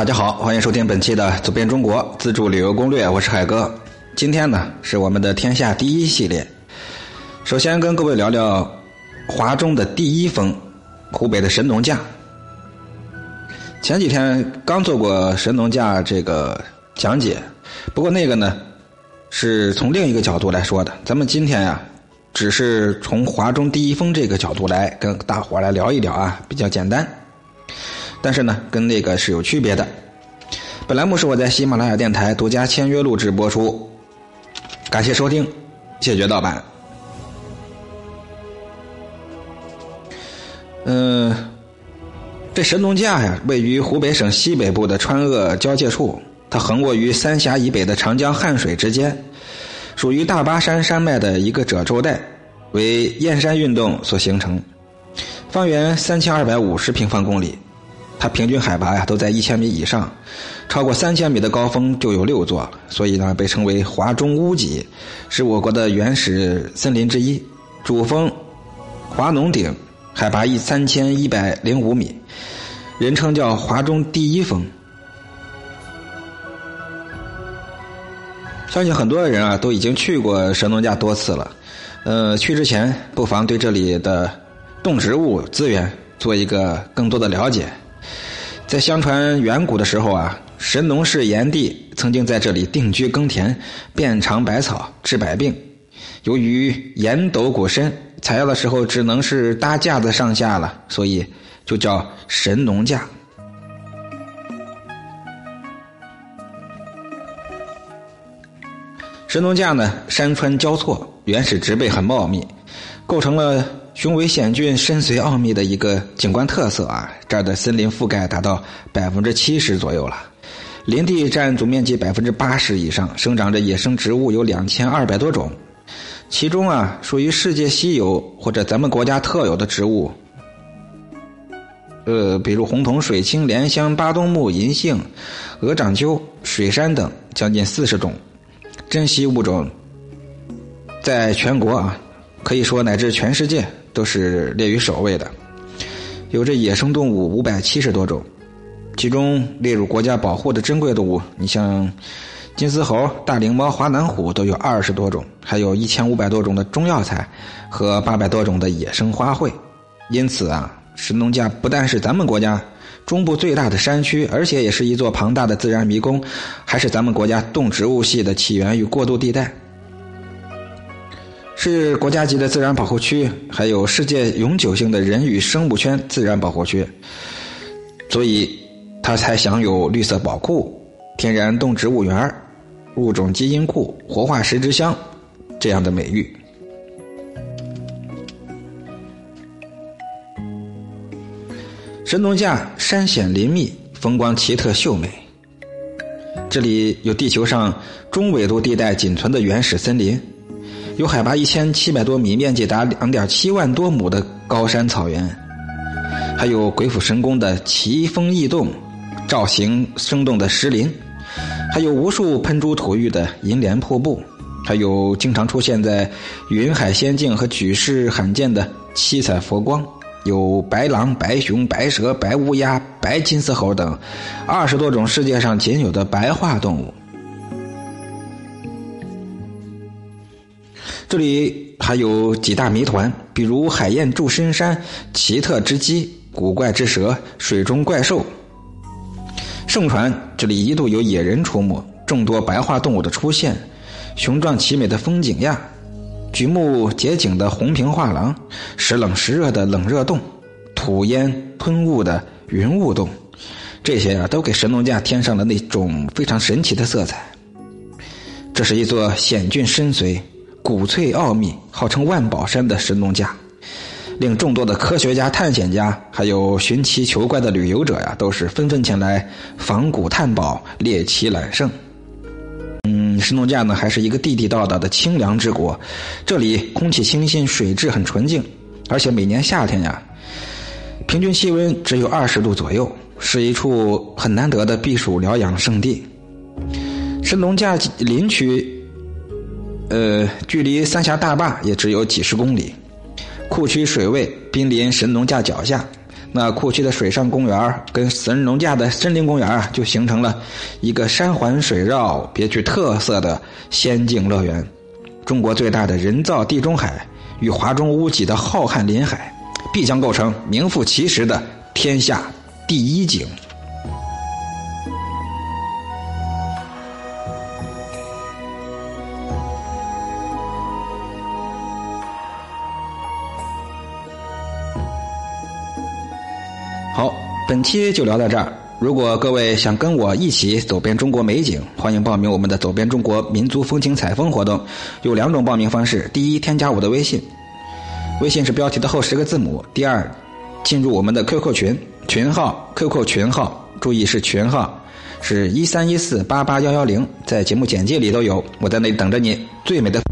大家好，欢迎收听本期的《走遍中国自助旅游攻略》，我是海哥。今天呢是我们的天下第一系列，首先跟各位聊聊华中的第一峰——湖北的神农架。前几天刚做过神农架这个讲解，不过那个呢是从另一个角度来说的。咱们今天呀，只是从华中第一峰这个角度来跟大伙来聊一聊啊，比较简单。但是呢，跟那个是有区别的。本栏目是我在喜马拉雅电台独家签约录制播出，感谢收听，谢绝盗版。嗯。这神农架呀，位于湖北省西北部的川鄂交界处，它横卧于三峡以北的长江汉水之间，属于大巴山山脉的一个褶皱带，为燕山运动所形成，方圆三千二百五十平方公里，它平均海拔呀都在一千米以上，超过三千米的高峰就有六座，所以呢被称为华中屋脊，是我国的原始森林之一，主峰华农顶。海拔一三千一百零五米，人称叫华中第一峰。相信很多人啊都已经去过神农架多次了。呃，去之前不妨对这里的动植物资源做一个更多的了解。在相传远古的时候啊，神农氏炎帝曾经在这里定居耕田，遍尝百草，治百病。由于岩陡谷深。采药的时候只能是搭架子上下了，所以就叫神农架。神农架呢，山川交错，原始植被很茂密，构成了雄伟险峻、深邃奥秘的一个景观特色啊！这儿的森林覆盖达到百分之七十左右了，林地占总面积百分之八十以上，生长着野生植物有两千二百多种。其中啊，属于世界稀有或者咱们国家特有的植物，呃，比如红桐、水青、莲香、巴东木、银杏、鹅掌楸、水杉等，将近四十种珍稀物种，在全国啊，可以说乃至全世界都是列于首位的。有着野生动物五百七十多种，其中列入国家保护的珍贵动物，你像。金丝猴、大灵猫、华南虎都有二十多种，还有一千五百多种的中药材和八百多种的野生花卉。因此啊，神农架不但是咱们国家中部最大的山区，而且也是一座庞大的自然迷宫，还是咱们国家动植物系的起源与过渡地带，是国家级的自然保护区，还有世界永久性的人与生物圈自然保护区，所以它才享有绿色宝库、天然动植物园物种基因库、活化石之乡这样的美誉。神农架山险林密，风光奇特秀美。这里有地球上中纬度地带仅存的原始森林，有海拔一千七百多米、面积达两点七万多亩的高山草原，还有鬼斧神工的奇峰异洞、造型生动的石林。还有无数喷出吐玉的银莲瀑布，还有经常出现在云海仙境和举世罕见的七彩佛光，有白狼、白熊、白蛇、白乌鸦、白金丝猴等二十多种世界上仅有的白化动物。这里还有几大谜团，比如海燕住深山、奇特之鸡、古怪之蛇、水中怪兽。盛传这里一度有野人出没，众多白化动物的出现，雄壮奇美的风景呀，举目结景的红屏画廊，时冷时热的冷热洞，吐烟喷雾的云雾洞，这些啊都给神农架添上了那种非常神奇的色彩。这是一座险峻深邃、古翠奥秘、号称万宝山的神农架。令众多的科学家、探险家，还有寻奇求怪的旅游者呀，都是纷纷前来访古探宝、猎奇揽胜。嗯，神农架呢，还是一个地地道道的清凉之国，这里空气清新，水质很纯净，而且每年夏天呀，平均气温只有二十度左右，是一处很难得的避暑疗养胜地。神农架林区，呃，距离三峡大坝也只有几十公里。库区水位濒临神农架脚下，那库区的水上公园跟神农架的森林公园啊，就形成了一个山环水绕、别具特色的仙境乐园。中国最大的人造地中海与华中屋脊的浩瀚林海，必将构成名副其实的天下第一景。好，本期就聊到这儿。如果各位想跟我一起走遍中国美景，欢迎报名我们的“走遍中国民族风情采风”活动。有两种报名方式：第一，添加我的微信，微信是标题的后十个字母；第二，进入我们的 QQ 群，群号 QQ 群号，注意是群号，是一三一四八八幺幺零，在节目简介里都有。我在那里等着你，最美的。